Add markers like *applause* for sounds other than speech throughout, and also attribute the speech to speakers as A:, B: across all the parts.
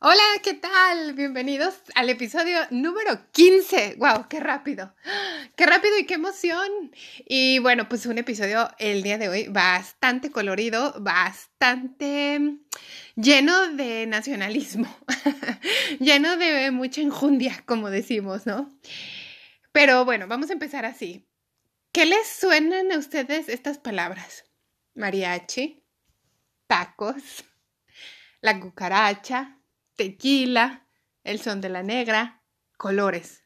A: Hola, ¿qué tal? Bienvenidos al episodio número 15. ¡Wow! ¡Qué rápido! ¡Qué rápido y qué emoción! Y bueno, pues un episodio el día de hoy bastante colorido, bastante lleno de nacionalismo, *laughs* lleno de mucha enjundia, como decimos, ¿no? Pero bueno, vamos a empezar así. ¿Qué les suenan a ustedes estas palabras? Mariachi, tacos, la cucaracha tequila, el son de la negra, colores.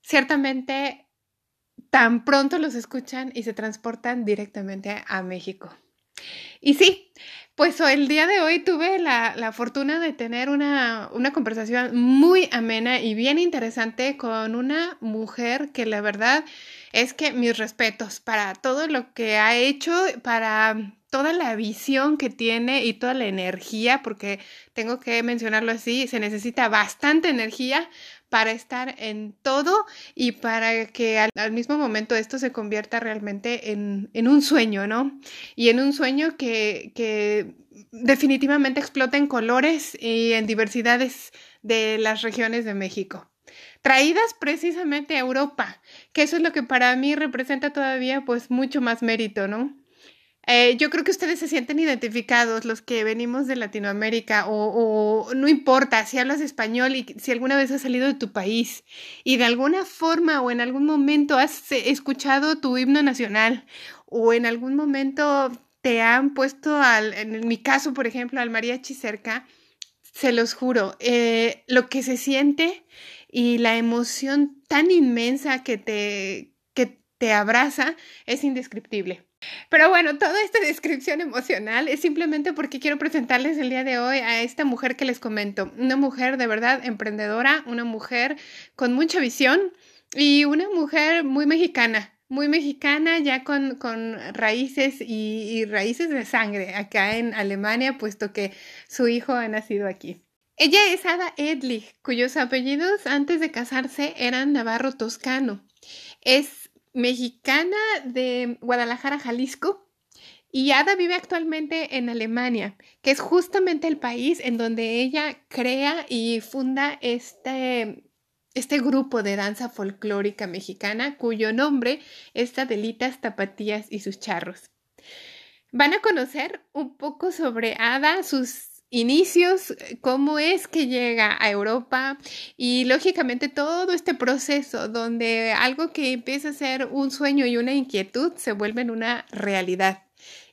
A: Ciertamente, tan pronto los escuchan y se transportan directamente a México. Y sí, pues el día de hoy tuve la, fortuna de tener una, una, conversación muy amena y bien interesante con una mujer que la verdad es que mis respetos para todo lo que ha hecho, para toda la visión que tiene y toda la energía, porque tengo que mencionarlo así, se necesita bastante energía para estar en todo y para que al, mismo momento esto se convierta realmente en, un sueño, ¿no? Y en un sueño que, que definitivamente explota en colores y en diversidades de las regiones de México traídas precisamente a Europa, que eso es lo que para mí representa todavía pues mucho más mérito, ¿no? Eh, yo creo que ustedes se sienten identificados, los que venimos de Latinoamérica, o, no importa si hablas español y si alguna vez has salido de tu país y de alguna forma o en algún momento has escuchado tu himno nacional o en algún momento te han puesto, al, en mi caso, por ejemplo, al mariachi cerca, se los juro, eh, lo que se siente y la emoción tan inmensa que te, que te abraza es indescriptible. Pero bueno, toda esta descripción emocional es simplemente porque quiero presentarles el día de hoy a esta mujer que les comento. Una mujer de verdad emprendedora, una mujer con mucha visión y una mujer muy mexicana. Muy mexicana, ya con, con raíces y, raíces de sangre acá en Alemania, puesto que su hijo ha nacido aquí. Ella es Ada Edlich, cuyos apellidos antes de casarse eran Navarro Toscano. Es mexicana de Guadalajara, Jalisco. Y Ada vive actualmente en Alemania, que es justamente el país en donde ella crea y funda este, este grupo de danza folclórica mexicana, cuyo nombre es Adelitas Tapatías y sus charros. Van a conocer un poco sobre Ada, sus inicios, cómo es que llega a Europa y lógicamente todo este proceso donde algo que empieza a ser un sueño y una inquietud se vuelve en una realidad.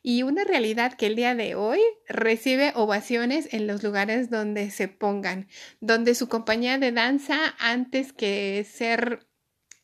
A: Y una realidad que el día de hoy recibe ovaciones en los lugares donde se pongan, donde su compañía de danza, antes que ser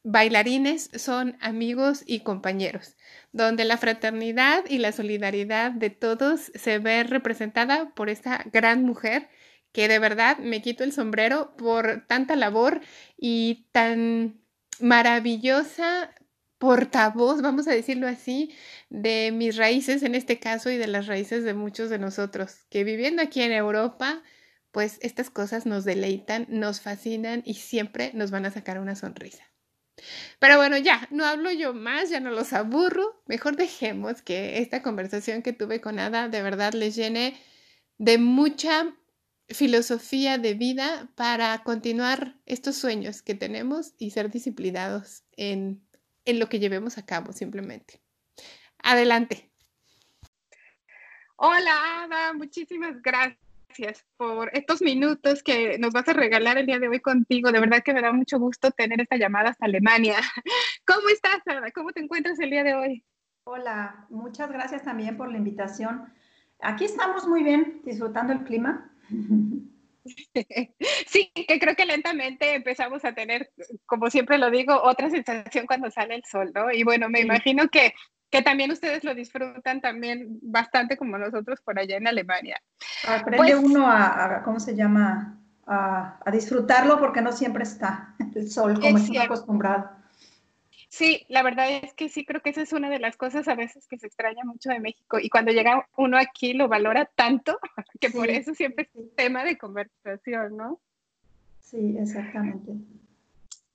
A: bailarines, son amigos y compañeros donde la fraternidad y la solidaridad de todos se ve representada por esta gran mujer que de verdad me quito el sombrero por tanta labor y tan maravillosa portavoz, vamos a decirlo así, de mis raíces en este caso y de las raíces de muchos de nosotros, que viviendo aquí en Europa, pues estas cosas nos deleitan, nos fascinan y siempre nos van a sacar una sonrisa. Pero bueno, ya, no hablo yo más, ya no los aburro. Mejor dejemos que esta conversación que tuve con Ada de verdad les llene de mucha filosofía de vida para continuar estos sueños que tenemos y ser disciplinados en, en lo que llevemos a cabo simplemente. Adelante. Hola, Ada, muchísimas gracias gracias por estos minutos que nos vas a regalar el día de hoy contigo. De verdad que me da mucho gusto tener esta llamada hasta Alemania. *laughs* ¿Cómo estás, Ada? ¿Cómo te encuentras el día de hoy?
B: Hola, muchas gracias también por la invitación. Aquí estamos muy bien, disfrutando el clima. *laughs*
A: Sí, que creo que lentamente empezamos a tener, como siempre lo digo, otra sensación cuando sale el sol, ¿no? Y bueno, me imagino que
C: que también ustedes lo disfrutan también bastante como nosotros por allá en Alemania.
B: Aprende pues uno a, ¿cómo se llama? A, disfrutarlo porque no siempre está *laughs* el sol como estamos acostumbrado.
C: Sí, la verdad es que sí, creo que esa es una de las cosas a veces que se extraña mucho de México y cuando llega uno aquí lo valora tanto *laughs* que por eso siempre es un tema de conversación, ¿no?
B: Sí, exactamente.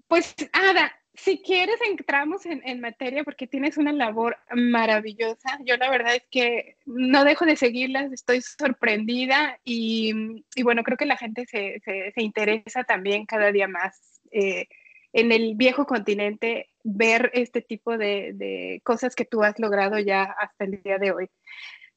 C: Pues Ada, si quieres entramos en, materia porque tienes una labor maravillosa. Yo la verdad es que no dejo de seguirlas, estoy sorprendida y, bueno, creo que la gente se, interesa también cada día más eh, en el viejo continente ver este tipo de, cosas que tú has logrado ya hasta el día de hoy.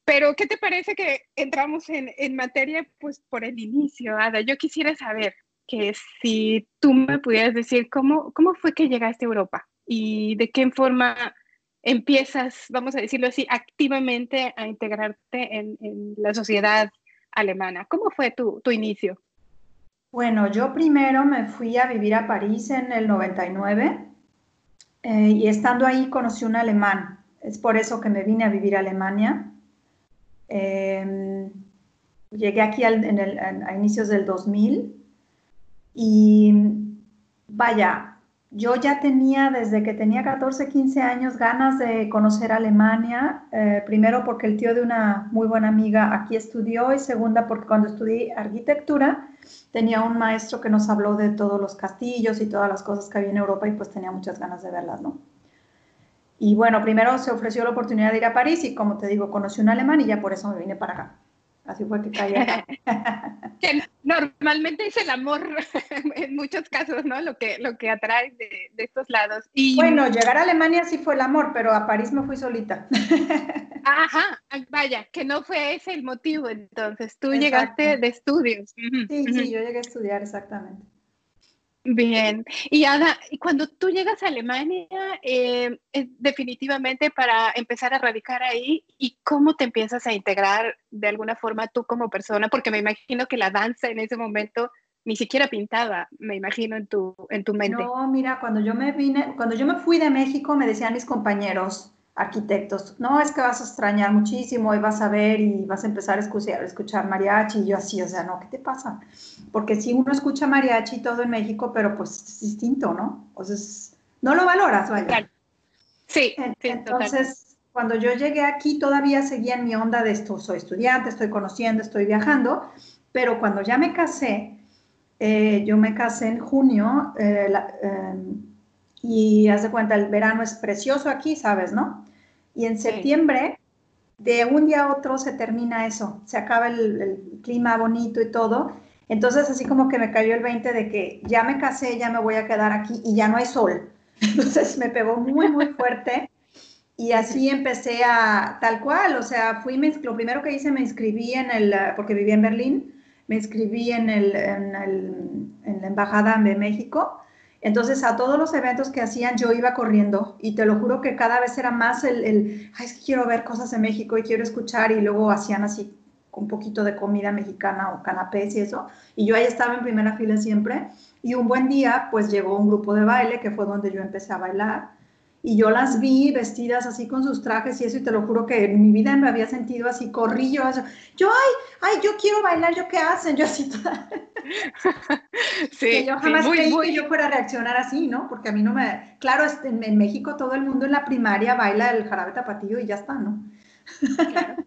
C: Pero, ¿qué te parece que entramos en, en materia pues por el inicio, Ada? Yo quisiera saber, que si tú me pudieras decir cómo, cómo fue que llegaste a Europa y de qué forma empiezas, vamos a decirlo así, activamente a integrarte en, la sociedad alemana. ¿Cómo fue tu, tu, inicio?
B: Bueno, yo primero me fui a vivir a París en el 99 eh, y estando ahí conocí un alemán. Es por eso que me vine a vivir a Alemania. Em, llegué aquí en el, a inicios del 2000 y vaya, yo ya tenía desde que tenía 14, 15 años ganas de conocer Alemania, eh, primero porque el tío de una muy buena amiga aquí estudió y segunda porque cuando estudié arquitectura tenía un maestro que nos habló de todos los castillos y todas las cosas que había en Europa y pues tenía muchas ganas de verlas, ¿no? Y bueno, primero se ofreció la oportunidad de ir a París y como te digo, conocí un alemán y ya por eso me vine para acá. Así fue que caí *laughs*
C: que normalmente es el amor *laughs* en muchos casos, ¿no? Lo que, lo que atrae de, estos lados.
B: Y... Bueno, llegar a Alemania sí fue el amor, pero a París me fui solita. *laughs*
C: Ajá, vaya, que no fue ese el motivo entonces. Tú llegaste de estudios.
B: Sí, sí, yo llegué a estudiar exactamente.
C: Bien, y Ada, cuando tú llegas a Alemania, eh, es definitivamente para empezar a radicar ahí, ¿y cómo te empiezas a integrar de alguna forma tú como persona? Porque me imagino que la danza en ese momento ni siquiera pintaba, me imagino en tu, en tu mente.
B: No, mira, cuando yo me vine, cuando yo me fui de México, me decían mis compañeros, arquitectos, no, es que vas a extrañar muchísimo y vas a ver y vas a empezar a escuchar, a escuchar mariachi y yo así, o sea, no, ¿qué te pasa? Porque si uno escucha mariachi todo en México, pero pues es distinto, ¿no? O sea, no lo valoras, vaya.
C: Sí,
B: entonces cuando yo llegué aquí todavía seguía en mi onda de esto, soy estudiante, estoy conociendo, estoy viajando, pero cuando ya me casé, eh, yo me casé en junio eh, em, y haz de cuenta, el verano es precioso aquí, ¿sabes, no? Y en septiembre, de un día a otro se termina eso, se acaba el, clima bonito y todo. Entonces así como que me cayó el 20 de que ya me casé, ya me voy a quedar aquí y ya no hay sol. *laughs* Entonces me pegó muy, muy fuerte. Y así empecé a tal cual, o sea, fui, lo primero que hice me inscribí en el, porque vivía en Berlín, me inscribí en, el, en, el, en la Embajada de México entonces a todos los eventos que hacían yo iba corriendo y te lo juro que cada vez era más el, ay, es que quiero ver cosas de México y quiero escuchar y luego hacían así un poquito de comida mexicana o canapés y eso. Y yo ahí estaba en primera fila siempre. Y un buen día, pues llegó un grupo de baile, que fue donde yo empecé a bailar y yo las vi vestidas así con sus trajes y eso, y te lo juro que en mi vida me había sentido así, corrí yo, yo, ay, ay, yo quiero bailar, ¿yo qué hacen? *laughs* Yo así toda... *laughs* sí, que yo jamás creí que yo fuera a reaccionar así, ¿no? Porque a mí no me... Claro, en, en, México todo el mundo en la primaria baila el jarabe tapatío y ya está, ¿no?
C: Claro.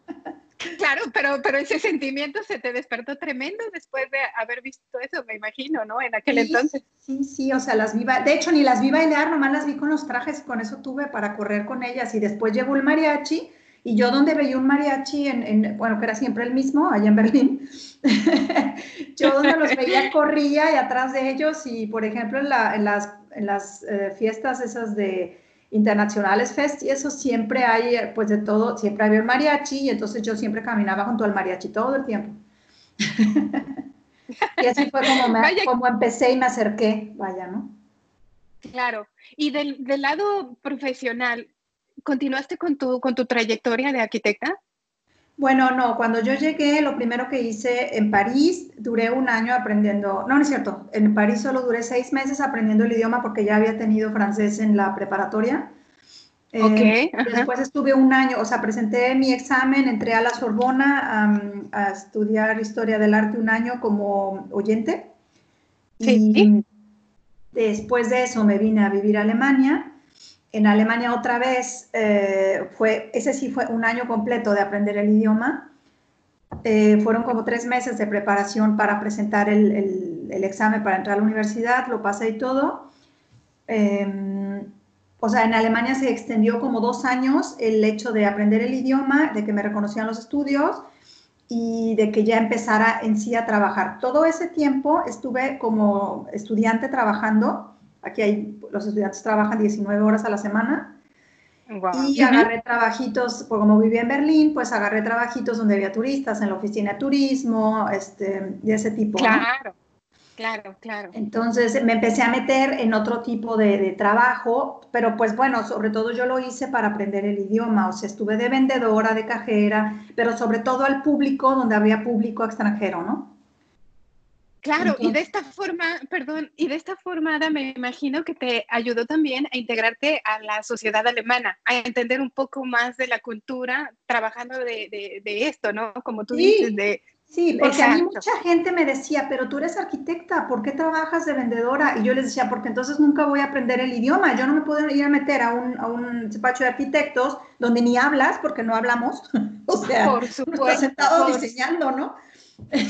C: Claro, pero, pero ese sentimiento se te despertó tremendo después de haber visto eso, me imagino, ¿no? En aquel entonces.
B: Sí, sí, o sea, las vi, de hecho ni las vi bailar, nomás las vi con los trajes y con eso tuve para correr con ellas y después llegó el mariachi y yo donde veía un mariachi, en, bueno, que era siempre el mismo, allá en Berlín, *laughs* yo donde los veía *laughs* corría y atrás de ellos y, por ejemplo, en, las, en las eh, fiestas esas de internacionales fest y eso siempre hay, pues de todo, siempre había un mariachi y entonces yo siempre caminaba junto al mariachi todo el tiempo. *laughs* y así fue como, como empecé y me acerqué, vaya, ¿no?
C: Claro. Y del, del, lado profesional, ¿continuaste con tu, con tu trayectoria de arquitecta?
B: Bueno, no, cuando yo llegué, lo primero que hice en París, duré un año aprendiendo, no, no es cierto, en París solo duré seis meses aprendiendo el idioma porque ya había tenido francés en la preparatoria. Eh, después estuve un año, o sea, presenté mi examen, entré a la Sorbona a estudiar historia del arte un año como oyente. Sí. Y después de eso me vine a vivir a Alemania. En Alemania otra vez, eh, fue, ese sí fue un año completo de aprender el idioma. Eh, fueron como tres meses de preparación para presentar el, examen para entrar a la universidad, lo pasé y todo. Eh, o sea, en Alemania se extendió como dos años el hecho de aprender el idioma, de que me reconocían los estudios y de que ya empezara en sí a trabajar. Todo ese tiempo estuve como estudiante trabajando. Aquí hay, los estudiantes trabajan 19 horas a la semana. Y agarré trabajitos, pues como vivía en Berlín, pues agarré trabajitos donde había turistas, en la oficina de turismo, este, de ese tipo.
C: Claro. Claro, claro.
B: Entonces me empecé a meter en otro tipo de, trabajo, pero pues bueno, sobre todo yo lo hice para aprender el idioma, o sea, estuve de vendedora, de cajera, pero sobre todo al público, donde había público extranjero, ¿no?
C: Claro, y de esta forma, perdón, y de esta forma, Ada, me imagino que te ayudó también a integrarte a la sociedad alemana, a entender un poco más de la cultura, trabajando de, esto, ¿no? Como tú dices, de,
B: Sí, porque a mí mucha gente me decía, pero tú eres arquitecta, ¿por qué trabajas de vendedora? Y yo les decía, porque entonces nunca voy a aprender el idioma, yo no me puedo ir a meter a un, a un despacho de arquitectos donde ni hablas, porque no hablamos, *laughs* o sea, por supuesto, sentado diseñando, ¿no?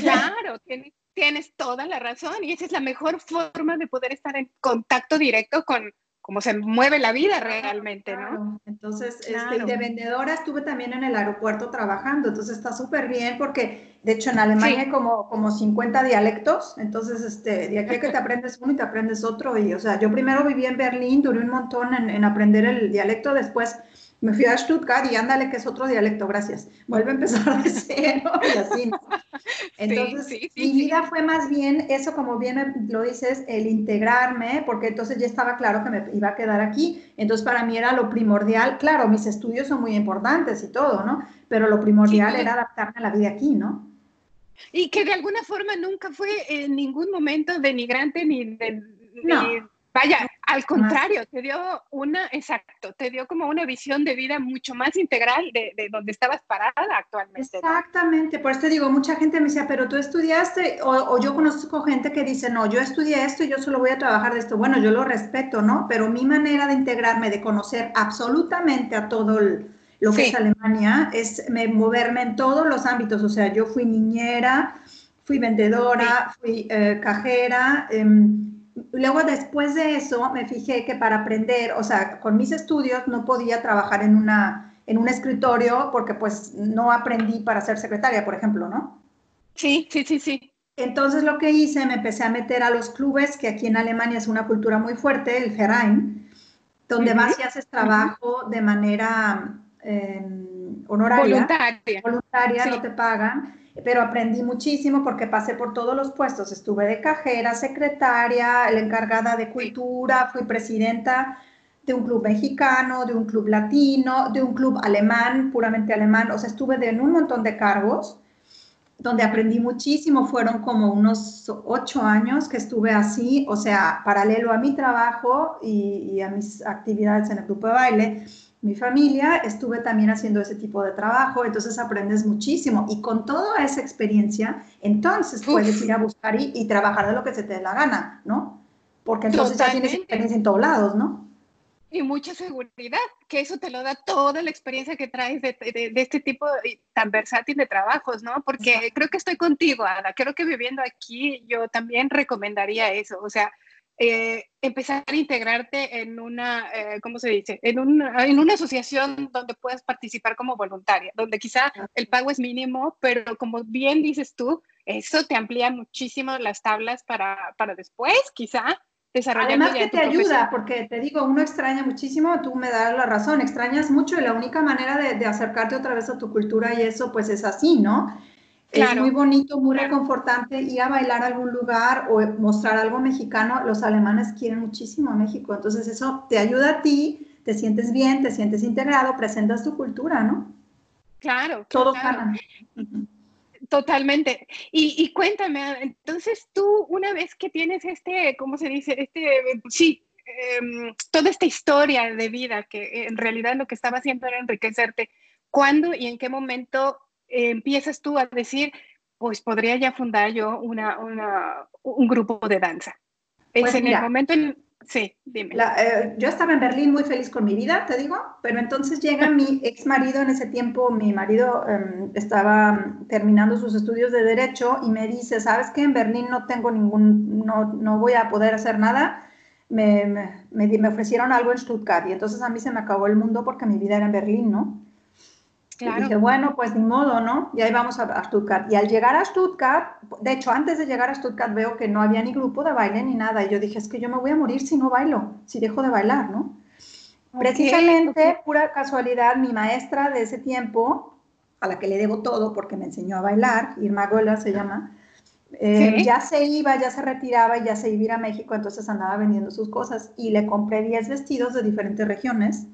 C: Claro, tienes, tienes toda la razón y esa es la mejor forma de poder estar en contacto directo con, cómo se mueve la vida realmente, ¿no?
B: Entonces, este, de vendedora estuve también en el aeropuerto trabajando, entonces está súper bien porque, de hecho, en Alemania hay como, como 50 dialectos, entonces, este, de aquí a que te aprendes uno y te aprendes otro, y, o sea, yo primero viví en Berlín, duré un montón en, en aprender el dialecto, después me fui a Stuttgart y ándale, que es otro dialecto, gracias. Vuelve a empezar de *laughs* cero y así. Entonces, mi vida fue más bien eso, como bien lo dices, el integrarme, porque entonces ya estaba claro que me iba a quedar aquí. Entonces, para mí era lo primordial. Claro, mis estudios son muy importantes y todo, ¿no? Pero lo primordial era adaptarme a la vida aquí, ¿no?
C: Y que de alguna forma nunca fue en ningún momento denigrante ni de... Vaya, al contrario, te dio una, exacto, te dio como una visión de vida mucho más integral de, de donde estabas parada actualmente.
B: Exactamente, por eso te digo, mucha gente me decía, pero tú estudiaste, o, o, yo conozco gente que dice, no, yo estudié esto y yo solo voy a trabajar de esto. Bueno, yo lo respeto, ¿no? Pero mi manera de integrarme, de conocer absolutamente a todo lo que es Alemania, es me, moverme en todos los ámbitos. O sea, yo fui niñera, fui vendedora, fui eh, cajera. Eh, luego después de eso me fijé que para aprender, o sea, con mis estudios no podía trabajar en, una, en un escritorio porque pues no aprendí para ser secretaria, por ejemplo, ¿no?
C: Sí, sí, sí, sí.
B: Entonces lo que hice, me empecé a meter a los clubes, que aquí en Alemania es una cultura muy fuerte, el Verein, donde más vas y haces trabajo de manera eh, honoraria.
C: Voluntaria.
B: Voluntaria, no te pagan pero aprendí muchísimo porque pasé por todos los puestos. Estuve de cajera, secretaria, la encargada de cultura, fui presidenta de un club mexicano, de un club latino, de un club alemán, puramente alemán. O sea, estuve en un montón de cargos donde aprendí muchísimo. Fueron como unos ocho años que estuve así, o sea, paralelo a mi trabajo y, y a mis actividades en el grupo de baile mi familia, estuve también haciendo ese tipo de trabajo, entonces aprendes muchísimo y con toda esa experiencia, entonces puedes ir a buscar y, trabajar de lo que se te dé la gana, ¿no? Porque entonces ya tienes experiencia en todos lados, ¿no?
C: Y mucha seguridad, que eso te lo da toda la experiencia que traes de, este tipo tan versátil de trabajos, ¿no? Porque creo que estoy contigo, Ada, creo que viviendo aquí yo también recomendaría eso, o sea, eh, empezar a integrarte en una, eh, ¿cómo se dice? En una, en una asociación donde puedas participar como voluntaria, donde quizá el pago es mínimo, pero como bien dices tú, eso te amplía muchísimo las tablas para, para después, quizá.
B: Además que te ayuda, porque te digo, uno extraña muchísimo, tú me das la razón, extrañas mucho y la única manera de, de acercarte otra vez a tu cultura y eso, pues es así, ¿no? Es muy bonito, muy reconfortante ir a bailar a algún lugar o mostrar algo mexicano. Los alemanes quieren muchísimo a México, entonces eso te ayuda a ti, te sientes bien, te sientes integrado, presentas tu cultura, ¿no?
C: Claro.
B: Todos
C: claro. Totalmente. Y, y, cuéntame, entonces tú una vez que tienes este, ¿cómo se dice? Este, sí, em, toda esta historia de vida que en realidad lo que estaba haciendo era enriquecerte, ¿cuándo y en qué momento empiezas tú a decir, pues podría ya fundar yo una, un grupo de danza? Es pues en el momento en, Sí, dime.
B: Eh, yo estaba en Berlín muy feliz con mi vida, te digo, pero entonces llega mi *laughs* ex marido en ese tiempo, mi marido em, estaba terminando sus estudios de derecho y me dice, ¿sabes qué? En Berlín no tengo ningún, no, no voy a poder hacer nada. Me, me, me, ofrecieron algo en Stuttgart y entonces a mí se me acabó el mundo porque mi vida era en Berlín, ¿no? Y dije, bueno, pues ni modo, ¿no? Y ahí vamos a, Stuttgart. Y al llegar a Stuttgart, de hecho, antes de llegar a Stuttgart veo que no había ni grupo de baile ni nada. Y yo dije, es que yo me voy a morir si no bailo, si dejo de bailar, ¿no? Precisamente, pura casualidad, mi maestra de ese tiempo, a la que le debo todo porque me enseñó a bailar, Irma Gola se llama, eh, ya se iba, ya se retiraba y ya se iba a ir a México, entonces andaba vendiendo sus cosas y le compré 10 vestidos de diferentes regiones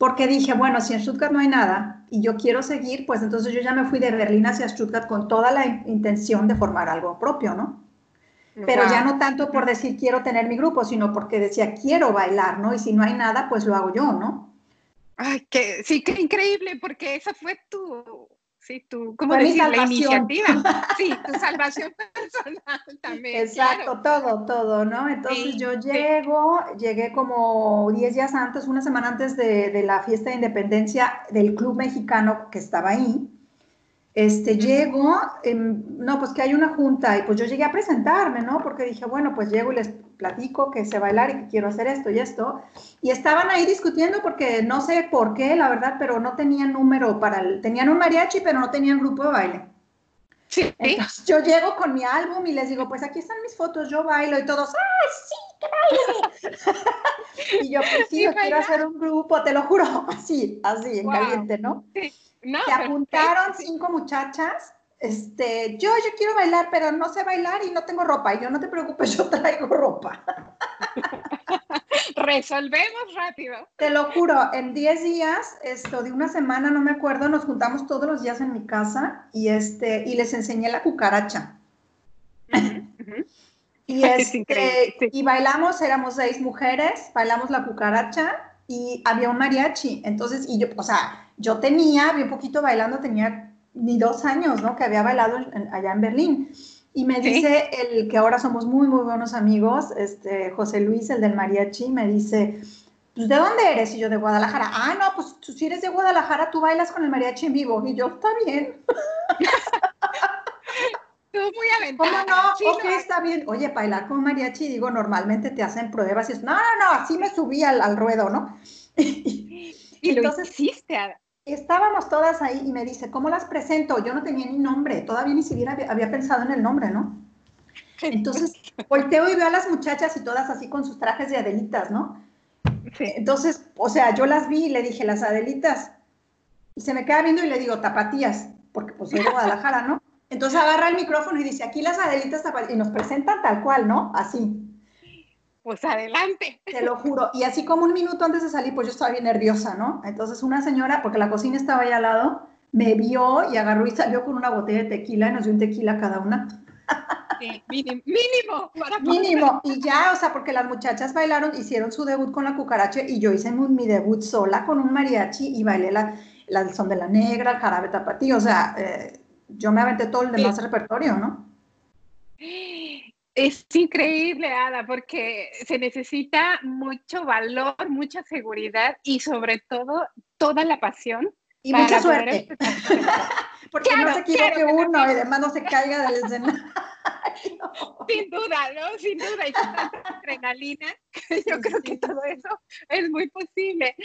B: porque dije, bueno, si en Stuttgart no hay nada y yo quiero seguir, pues entonces yo ya me fui de Berlín hacia Stuttgart con toda la intención de formar algo propio, ¿no? Pero ya no tanto por decir quiero tener mi grupo, sino porque decía quiero bailar, ¿no? Y si no hay nada, pues lo hago yo, ¿no?
C: Ay, que sí, qué increíble, porque esa fue tu, sí, tu, ¿cómo decir? La iniciativa. *laughs* Sí, tu salvación personal *laughs* también.
B: Exacto, todo, todo, ¿no? Entonces yo llego, llegué como 10 días antes, una semana antes de, de, la fiesta de independencia del club mexicano que estaba ahí. Este, llego, no, pues que hay una junta y pues yo llegué a presentarme, ¿no? Porque dije, bueno, pues llego y les platico que sé bailar y que quiero hacer esto y esto. Y estaban ahí discutiendo porque no sé por qué, la verdad, pero no tenían número para el, tenían un mariachi, pero no tenían grupo de baile. Sí. Entonces yo llego con mi álbum y les digo, pues aquí están mis fotos, yo bailo y todos, ¡ay, sí, *laughs* que baile! *laughs* y yo, pues sí, yo quiero hacer un grupo, te lo juro, *laughs* así, así, en caliente, ¿no? Sí. Se apuntaron cinco muchachas. Este, yo, yo quiero bailar, pero no sé bailar y no tengo ropa. Y yo, no te preocupes, *laughs* yo traigo ropa. *laughs*
C: Resolvemos rápido.
B: Te lo juro, en 10 días, esto de una semana, no me acuerdo, nos juntamos todos los días en mi casa y, este, y les enseñé la cucaracha. y, *laughs* este, y bailamos, éramos seis mujeres, bailamos la cucaracha y había un mariachi. Entonces, y yo, o sea, yo tenía, bien poquito bailando, tenía ni dos años, ¿no? Que había bailado allá en Berlín. Y me dice el que ahora somos muy, muy buenos amigos, este, José Luis, el del mariachi, me dice, pues, ¿de dónde eres? Y yo, de Guadalajara. Ah, no, pues tú si eres de Guadalajara, tú bailas con el mariachi en vivo. Y yo, está bien. *laughs*
C: Tú muy aventada.
B: ¿Cómo no? ok, está bien. Oye, bailar con mariachi, digo, normalmente te hacen pruebas y es, no, no, no, así me subí al, al ruedo, ¿no? *laughs*
C: y, entonces, lo hiciste,
B: estábamos todas ahí y me dice, ¿cómo las presento? Yo no tenía ni nombre, todavía ni siquiera había, pensado en el nombre, ¿no? Entonces, volteo y veo a las muchachas y todas así con sus trajes de Adelitas, ¿no? Entonces, o sea, yo las vi y le dije, las Adelitas. Y se me queda viendo y le digo, tapatías, porque pues soy de Guadalajara, ¿no? Entonces agarra el micrófono y dice, aquí las Adelitas tapatías, y nos presentan tal cual, ¿no? Así
C: pues adelante.
B: Te lo juro. Y así como un minuto antes de salir, pues yo estaba bien nerviosa, ¿no? Entonces una señora, porque la cocina estaba ahí al lado, me vio y agarró y salió con una botella de tequila y nos dio un tequila cada una.
C: Sí, mínimo, mínimo,
B: para mínimo. Y ya, o sea, porque las muchachas bailaron, hicieron su debut con la cucaracha y yo hice mi, debut sola con un mariachi y bailé la, la son de la negra, el jarabe tapatí, o sea, eh, yo me aventé todo el demás repertorio, ¿no? *laughs*
C: Es increíble, Ada, porque se necesita mucho valor, mucha seguridad y sobre todo toda la pasión.
B: Y mucha suerte. *laughs* porque no se equivoque uno y además no se caiga del escenario. *laughs*
C: Sin duda, ¿no? Sin duda. Y con tanta adrenalina, yo creo que todo eso es muy posible.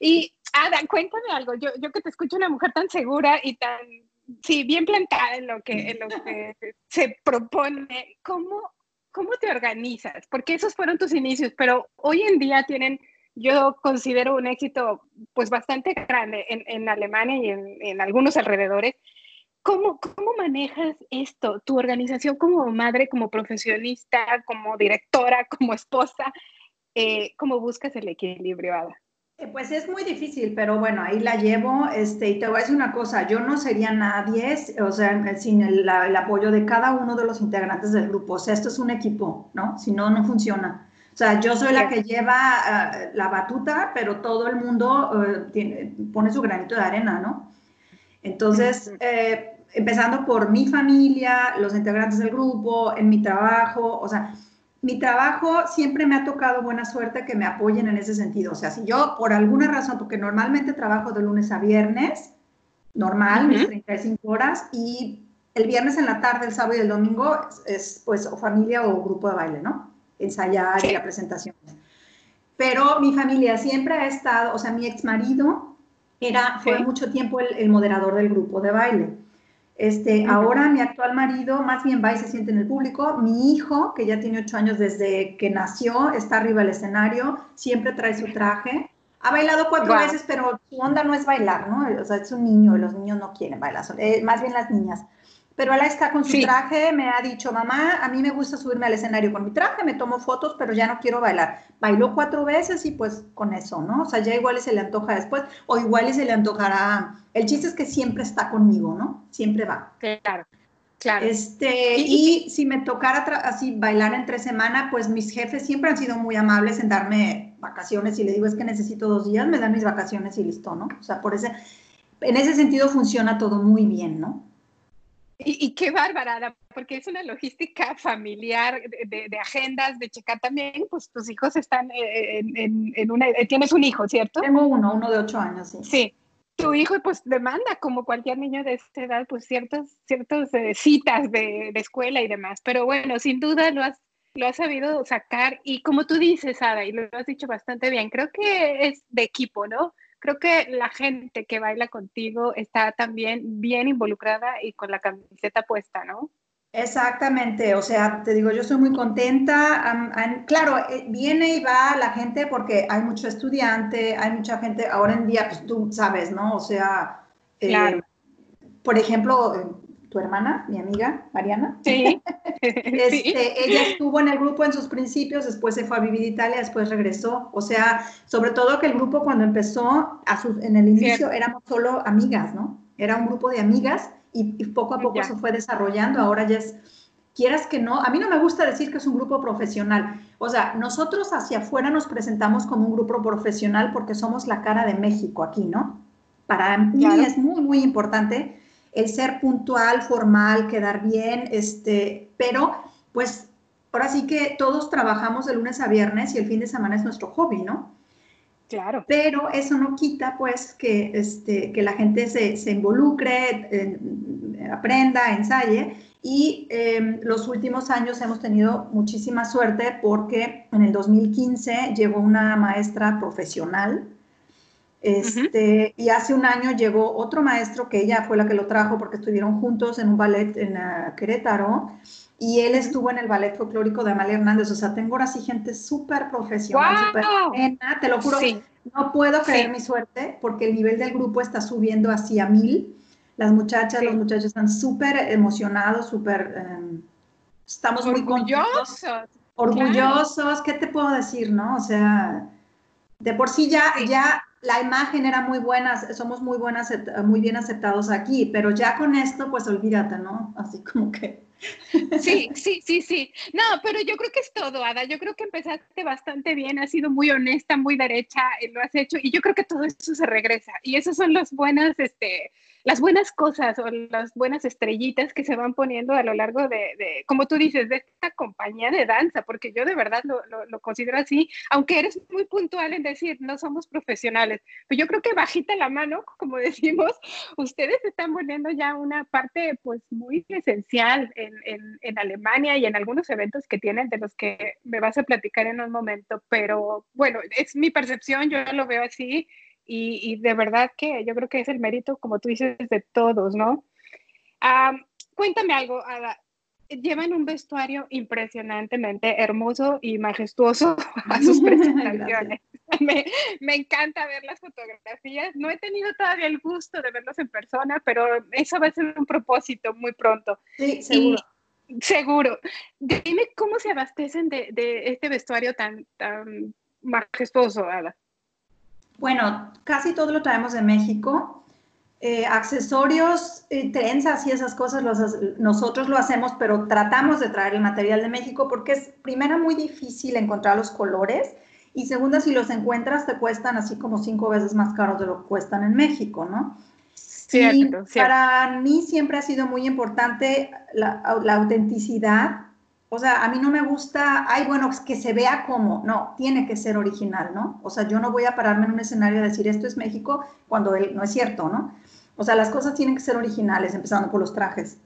C: Y Ada, cuéntame algo. Yo, yo que te escucho una mujer tan segura y tan sí, bien plantada en lo que, en lo que se propone, ¿cómo, ¿cómo te organizas? Porque esos fueron tus inicios, pero hoy en día tienen, yo considero un éxito pues bastante grande en, en Alemania y en, en, algunos alrededores. ¿Cómo, ¿Cómo manejas esto, tu organización como madre, como profesionista, como directora, como esposa? Eh, ¿Cómo buscas el equilibrio, Ada?
B: Pues es muy difícil, pero bueno, ahí la llevo. Este, y te voy a decir una cosa, yo no sería nadie, o sea, sin el, apoyo de cada uno de los integrantes del grupo. O sea, esto es un equipo, ¿no? Si no, no funciona. O sea, yo soy la que lleva eh, la batuta, pero todo el mundo eh, pone su granito de arena, ¿no? Entonces, eh, empezando por mi familia, los integrantes del grupo, en mi trabajo, o sea, mi trabajo siempre me ha tocado buena suerte que me apoyen en ese sentido. O sea, si yo por alguna razón, porque normalmente trabajo de lunes a viernes, normal, mis 35 horas, y el viernes en la tarde, el sábado y el domingo es, pues o familia o grupo de baile, ¿no? Ensayar y la presentación. Pero mi familia siempre ha estado, o sea, mi ex marido era, fue mucho tiempo el, moderador del grupo de baile. Este, Ahora mi actual marido más bien va y se siente en el público. Mi hijo, que ya tiene ocho años desde que nació, está arriba del escenario, siempre trae su traje. Ha bailado cuatro veces, pero su onda no es bailar, ¿no? O sea, es un niño y los niños no quieren bailar, eh, más bien las niñas pero él está con su traje, me ha dicho, mamá, a mí me gusta subirme al escenario con mi traje, me tomo fotos, pero ya no quiero bailar. Bailó cuatro veces y pues con eso, ¿no? O sea, ya igual se le antoja después, o igual se le antojará. El chiste es que siempre está conmigo, ¿no? Siempre va.
C: Claro. Claro.
B: Este, y, si me tocara así bailar entre semana, pues mis jefes siempre han sido muy amables en darme vacaciones y le digo es que necesito dos días, me dan mis vacaciones y listo, ¿no? O sea, por ese, en ese sentido funciona todo muy bien, ¿no?
C: Y, qué bárbara, porque es una logística familiar de, agendas, de checar también, pues tus hijos están eh, en, en, una, eh, tienes un hijo, ¿cierto?
B: Tengo uno, uno de ocho años, sí.
C: Sí, tu hijo pues demanda, como cualquier niño de esta edad, pues ciertas ciertos, eh, citas de, de, escuela y demás, pero bueno, sin duda lo has, lo has sabido sacar y como tú dices, Ada, y lo has dicho bastante bien, creo que es de equipo, ¿no? Creo que la gente que baila contigo está también bien involucrada y con la camiseta puesta, ¿no?
B: Exactamente, o sea, te digo, yo soy muy contenta. claro, eh, viene y va la gente porque hay mucho estudiante, hay mucha gente, ahora en día, pues tú sabes, ¿no? O sea, eh, por ejemplo, tu hermana, mi amiga Mariana. *laughs* *laughs*
C: Sí.
B: este, Ella estuvo en el grupo en sus principios, después se fue a vivir a Italia, después regresó. O sea, sobre todo que el grupo cuando empezó, a en el inicio éramos solo amigas, ¿no? Era un grupo de amigas y, poco a poco se fue desarrollando. Ahora ya es, quieras que no, a mí no me gusta decir que es un grupo profesional. O sea, nosotros hacia afuera nos presentamos como un grupo profesional porque somos la cara de México aquí, ¿no? Para mí es muy, muy importante el ser puntual, formal, quedar bien, este, pero pues ahora sí que todos trabajamos de lunes a viernes y el fin de semana es nuestro hobby, ¿no?
C: Claro.
B: Pero eso no quita pues que, este, que la gente se, involucre, aprenda, ensaye. Y em, los últimos años hemos tenido muchísima suerte porque en el 2015 llegó una maestra profesional este, Y hace un año llegó otro maestro que ella fue la que lo trajo porque estuvieron juntos en un ballet en uh, Querétaro y él estuvo en el ballet folclórico de Amalia Hernández. O sea, tengo ahora sí gente súper profesional, súper buena, te lo juro. No puedo creer mi suerte porque el nivel del grupo está subiendo hacia mil. Las muchachas, los muchachos están súper emocionados, súper... Em, estamos muy orgullosos. Orgullosos, ¿qué te puedo decir, no? O sea, de por sí ya, ya la imagen era muy buena, somos muy buenas, muy bien aceptados aquí, pero ya con esto, pues olvídate, ¿no? Así como que... *laughs*
C: Sí, sí, sí, sí. No, pero yo creo que es todo, Ada. Yo creo que empezaste bastante bien, has sido muy honesta, muy derecha, lo has hecho, y yo creo que todo eso se regresa. Y esas son las buenas, este, las buenas cosas o las buenas estrellitas que se van poniendo a lo largo de, como tú dices, de esta compañía de danza, porque yo de verdad lo, lo, considero así, aunque eres muy puntual en decir, no somos profesionales, pero yo creo que bajita la mano, *laughs* como decimos, ustedes están poniendo ya una parte pues muy esencial en, en, en Alemania y en algunos eventos que tienen, de los que me vas a platicar en un momento, pero bueno, es mi percepción, yo lo veo así y, de verdad que yo creo que es el mérito, como tú dices, de todos, ¿no? cuéntame algo, Llevan un vestuario impresionantemente hermoso y majestuoso *laughs* a sus presentaciones. *laughs* me, me, encanta ver las fotografías. No he tenido todavía el gusto de verlos en persona, pero eso va a ser un propósito muy pronto.
B: Sí, seguro.
C: seguro. Dime cómo se abastecen de, de este vestuario tan, tan majestuoso, Ada.
B: Bueno, casi todo lo traemos de México. Eh, accesorios, eh, trenzas y esas cosas nosotros lo hacemos, pero tratamos de traer el material de México porque es, primera, muy difícil encontrar los colores y segunda, si los encuentras te cuestan así como cinco veces más caros de lo que cuestan en México, ¿no? Cierto, Para mí siempre ha sido muy importante la, la autenticidad o sea, a mí no me gusta, ay, bueno, que se vea como, no, tiene que ser original, ¿no? O sea, yo no voy a pararme en un escenario a decir esto es México cuando no es cierto, ¿no? O sea, las cosas tienen que ser originales, empezando por los trajes.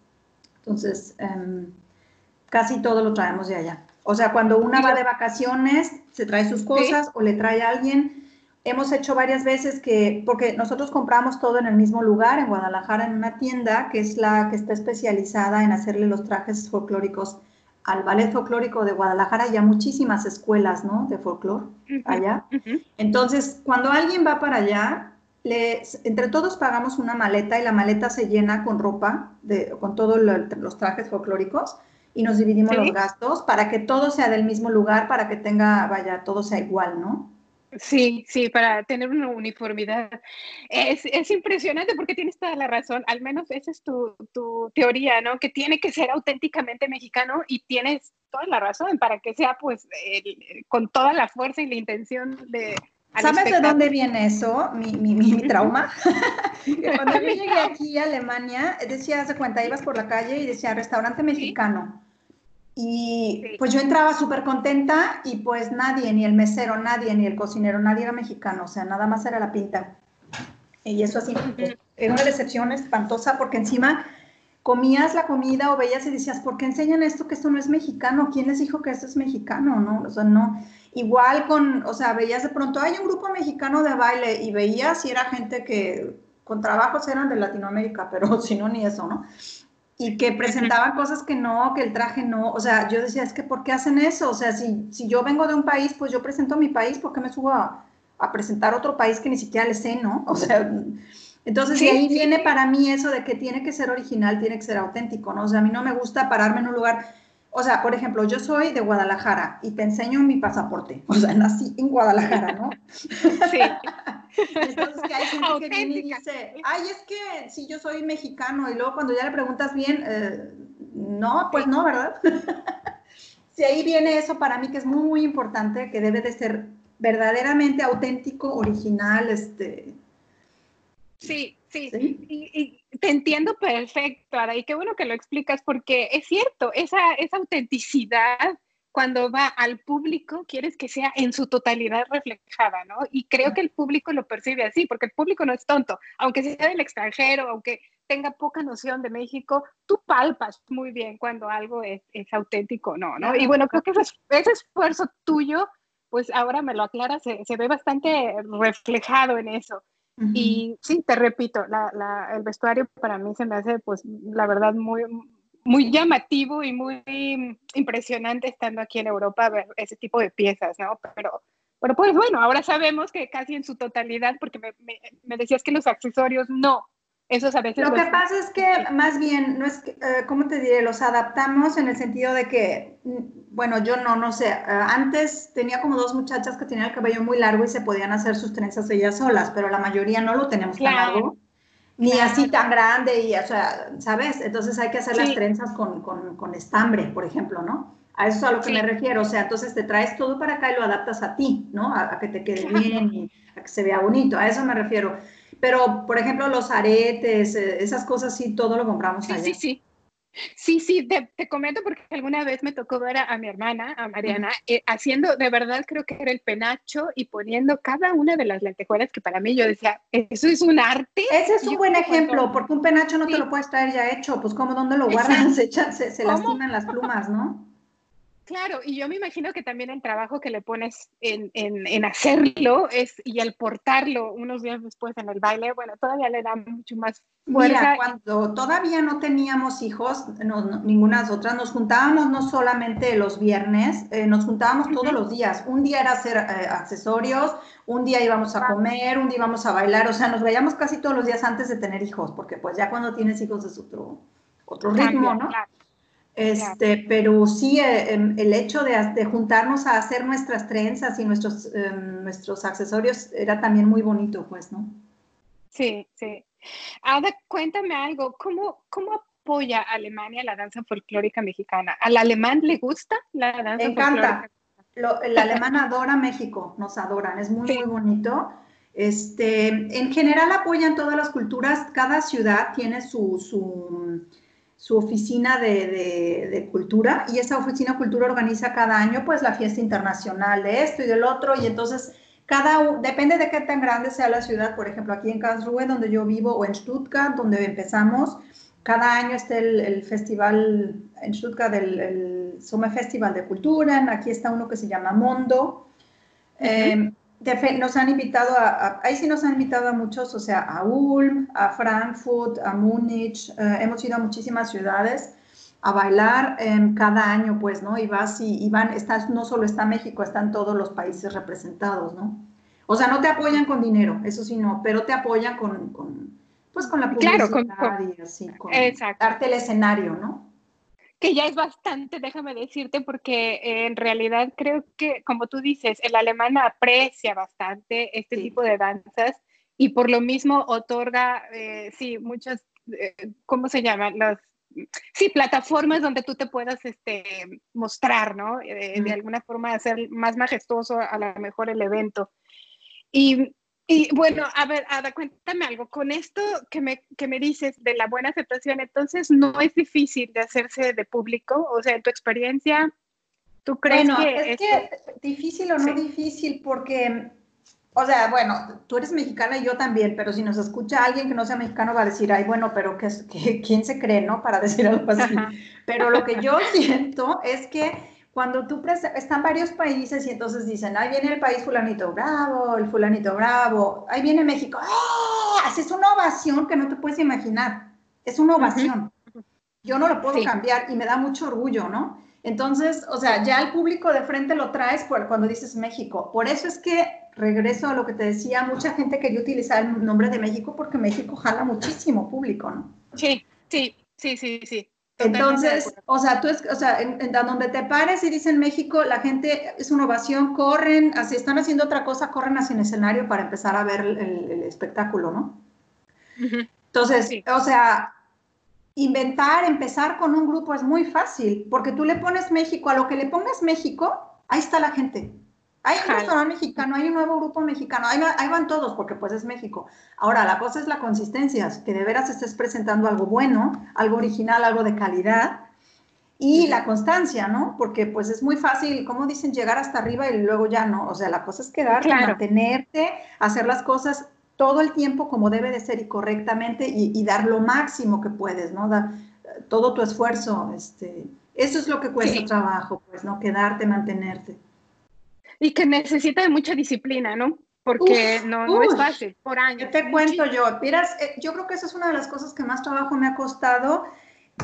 B: Entonces, em, casi todo lo traemos de allá. O sea, cuando una va de vacaciones, se trae sus cosas o le trae a alguien. Hemos hecho varias veces que, porque nosotros compramos todo en el mismo lugar, en Guadalajara, en una tienda que es la que está especializada en hacerle los trajes folclóricos al Ballet Folclórico de Guadalajara y a muchísimas escuelas, ¿no? De folclore allá. Entonces, cuando alguien va para allá, entre todos pagamos una maleta y la maleta se llena con ropa, de, con todos los trajes folclóricos y nos dividimos los gastos para que todo sea del mismo lugar, para que tenga, vaya, todo sea igual, ¿no?
C: Sí, sí, para tener una uniformidad. Es, es, impresionante porque tienes toda la razón, al menos esa es tu, tu, teoría, ¿no? Que tiene que ser auténticamente mexicano y tienes toda la razón para que sea pues con toda la fuerza y la intención de...
B: ¿Sabes de dónde viene eso? Mi, mi, mi, trauma. *laughs* Cuando yo llegué *laughs* aquí a Alemania, decía, de cuenta, ibas por la calle y decía restaurante mexicano. Y pues yo entraba súper contenta y pues nadie, ni el mesero, nadie, ni el cocinero, nadie era mexicano, o sea, nada más era la pinta. Y eso así, pues, era una decepción espantosa porque encima comías la comida o veías y decías, ¿por qué enseñan esto que esto no es mexicano? ¿Quién les dijo que esto es mexicano? No, o sea, no. Igual con, o sea, veías de pronto, hay un grupo mexicano de baile y veías si era gente que con trabajos eran de Latinoamérica, pero *laughs* si no, ni eso, ¿no? Y que presentaban cosas que no, que el traje no, o sea, yo decía, es que ¿por qué hacen eso? O sea, si, si yo vengo de un país, pues yo presento mi país, ¿por qué me subo a, presentar otro país que ni siquiera le sé, no? O sea, entonces de ahí viene para mí eso de que tiene que ser original, tiene que ser auténtico, ¿no? O sea, a mí no me gusta pararme en un lugar, o sea, por ejemplo, yo soy de Guadalajara y te enseño mi pasaporte, o sea, nací en Guadalajara, ¿no? *laughs* Sí. Entonces, que hay gente que viene y dice, ay, es que si yo soy mexicano, y luego cuando ya le preguntas bien, eh, no, pues no, ¿verdad? *laughs* Si ahí viene eso para mí que es muy, muy importante, que debe de ser verdaderamente auténtico, original, este...
C: Sí, sí, Y, te entiendo perfecto, Ara, y qué bueno que lo explicas, porque es cierto, esa, esa autenticidad cuando va al público, quieres que sea en su totalidad reflejada, ¿no? Y creo que el público lo percibe así, porque el público no es tonto, aunque sea del extranjero, aunque tenga poca noción de México, tú palpas muy bien cuando algo es, auténtico, ¿no? ¿no? Y bueno, creo que ese, esfuerzo tuyo, pues ahora me lo aclaras, se, ve bastante reflejado en eso. Y sí, te repito, el vestuario para mí se me hace, pues, la verdad, muy, muy llamativo y muy impresionante estando aquí en Europa ver ese tipo de piezas, ¿no? Pero, pero pues bueno, ahora sabemos que casi en su totalidad, porque me, me, decías que los accesorios no, esos a veces...
B: Lo que pasa es que más bien, no es que, eh, ¿cómo te diré? Los adaptamos en el sentido de que, mm, bueno, yo no, no sé, eh, antes tenía como dos muchachas que tenían el cabello muy largo y se podían hacer sus trenzas ellas solas, pero la mayoría no lo tenemos tan largo ni así tan grande y, o sea, ¿sabes? Entonces hay que hacer las trenzas con, con, con, estambre, por ejemplo, ¿no? A eso es a lo que me refiero, o sea, entonces te traes todo para acá y lo adaptas a ti, ¿no? A, que te quede bien y a que se vea bonito, a eso me refiero. Pero, por ejemplo, los aretes, eh, esas cosas sí, todo lo compramos allá.
C: Sí, sí, Sí, sí, te, comento porque alguna vez me tocó ver a, mi hermana, a Mariana, eh, haciendo, de verdad creo que era el penacho y poniendo cada una de las lentejuelas que para mí yo decía, eso es un arte.
B: Ese es un buen ejemplo, porque un penacho no te lo puedes traer ya hecho, pues como dónde lo guardan, *laughs* se, se, se lastiman las plumas, ¿no?
C: Claro, y yo me imagino que también el trabajo que le pones en, en, hacerlo es, y el portarlo unos días después en el baile, bueno, todavía le da mucho más fuerza.
B: Mira, cuando todavía no teníamos hijos, ninguna de nosotras, nos juntábamos no solamente los viernes, eh, nos juntábamos todos los días. Un día era hacer eh, accesorios, un día íbamos a comer, un día íbamos a bailar, o sea, nos veíamos casi todos los días antes de tener hijos, porque pues ya cuando tienes hijos es otro, otro ritmo, ¿no? Este, pero sí, eh, em, el hecho de, juntarnos a hacer nuestras trenzas y nuestros, em, nuestros accesorios era también muy bonito, pues, ¿no?
C: Sí, sí. Ada, cuéntame algo, ¿cómo, cómo apoya Alemania la danza folclórica mexicana? ¿Al alemán le gusta la danza
B: encanta. el alemán *laughs* adora México, nos adoran, es muy, muy bonito. Este, en general apoyan todas las culturas, cada ciudad tiene su, su, oficina de, de, cultura y esa oficina de cultura organiza cada año pues la fiesta internacional de esto y del otro y entonces cada, depende de qué tan grande sea la ciudad, por ejemplo, aquí en Karlsruhe, donde yo vivo, o en Stuttgart, donde empezamos, cada año está el, festival en Stuttgart, el, el Sommer Festival de Cultura, aquí está uno que se llama Mondo. Nos han invitado a, ahí sí nos han invitado a muchos, o sea, a Ulm, a Frankfurt, a Múnich, eh, hemos ido a muchísimas ciudades a bailar cada año, pues, ¿no? Y vas y, van, estás, no solo está México, están todos los países representados, ¿no? O sea, no te apoyan con dinero, eso sí no, pero te apoyan con, pues, con la publicidad
C: claro,
B: y así, con darte el escenario, ¿no?
C: Que ya es bastante, déjame decirte, porque en realidad creo que, como tú dices, el alemán aprecia bastante este tipo de danzas y por lo mismo otorga, eh, sí, muchas, eh, ¿cómo se llaman? Las sí, plataformas donde tú te puedas este, mostrar, ¿no? Eh, de alguna forma hacer más majestuoso a lo mejor el evento. Y, y, bueno, a ver, Ada, cuéntame algo. Con esto que me, que me dices de la buena aceptación, entonces no es difícil de hacerse de público, o sea, en tu experiencia, ¿tú crees
B: bueno,
C: que
B: es que difícil o no difícil? Porque o sea, bueno, tú eres mexicana y yo también, pero si nos escucha alguien que no sea mexicano va a decir, ay, bueno, pero ¿qué, quién se cree, no? Para decir algo así. Pero lo que yo *laughs* siento es que cuando tú están varios países y entonces dicen, ahí viene el país fulanito bravo, el fulanito bravo, ahí viene México, ¡ah! Es una ovación que no te puedes imaginar. Es una ovación. Yo no lo puedo cambiar y me da mucho orgullo, ¿no? Entonces, o sea, ya el público de frente lo traes cuando dices México. Por eso es que regreso a lo que te decía, mucha gente quería utilizar el nombre de México porque México jala muchísimo público, ¿no?
C: Sí, sí, sí, sí, sí.
B: Entonces, o sea, tú es, o sea, en, donde te pares y dicen México, la gente es una ovación, corren, así están haciendo otra cosa, corren hacia el escenario para empezar a ver el, espectáculo, ¿no? Entonces, o sea, inventar, empezar con un grupo es muy fácil, porque tú le pones México, a lo que le pongas México, ahí está la gente. Hay un restaurante mexicano, hay un nuevo grupo mexicano, ahí, van todos porque pues es México. Ahora, la cosa es la consistencia, que de veras estés presentando algo bueno, algo original, algo de calidad y la constancia, ¿no? Porque pues es muy fácil, como dicen, llegar hasta arriba y luego ya no. O sea, la cosa es quedarte, mantenerte, hacer las cosas todo el tiempo como debe de ser y correctamente y, dar lo máximo que puedes, ¿no? Dar todo tu esfuerzo, este, eso es lo que cuesta trabajo, pues, ¿no? Quedarte, mantenerte
C: y que necesita de mucha disciplina, ¿no? Porque no, es fácil, por años.
B: te cuento yo? Miras, eh, yo creo que esa es una de las cosas que más trabajo me ha costado,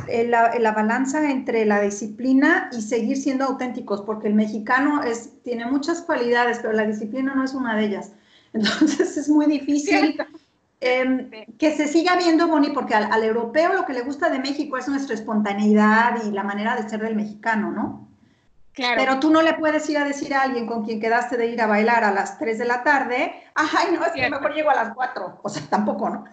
B: eh, la, la, balanza entre la disciplina y seguir siendo auténticos, porque el mexicano es, tiene muchas cualidades, pero la disciplina no es una de ellas. *laughs* Entonces es muy difícil em, que se siga viendo bonito, porque al, al europeo lo que le gusta de México es nuestra espontaneidad y la manera de ser del mexicano, ¿no? Pero tú no le puedes ir a decir a alguien con quien quedaste de ir a bailar a las 3 de la tarde, ay, no, es que mejor llego a las 4. O sea, tampoco, ¿no?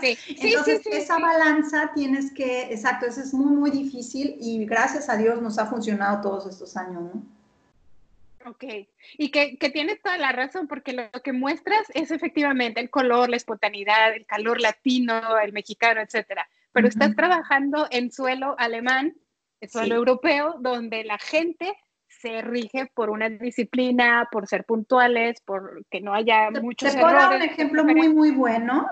B: Sí, *laughs* Entonces, esa balanza tienes que, exacto, eso es muy, muy difícil y gracias a Dios nos ha funcionado todos estos años, ¿no?
C: Ok, y que, que tienes toda la razón, porque lo que muestras es efectivamente el color, la espontaneidad, el calor latino, el mexicano, etcétera. Pero estás trabajando en suelo alemán, es suelo europeo, donde la gente se rige por una disciplina, por ser puntuales, por que no haya muchos
B: Te puedo dar un ejemplo muy, muy bueno.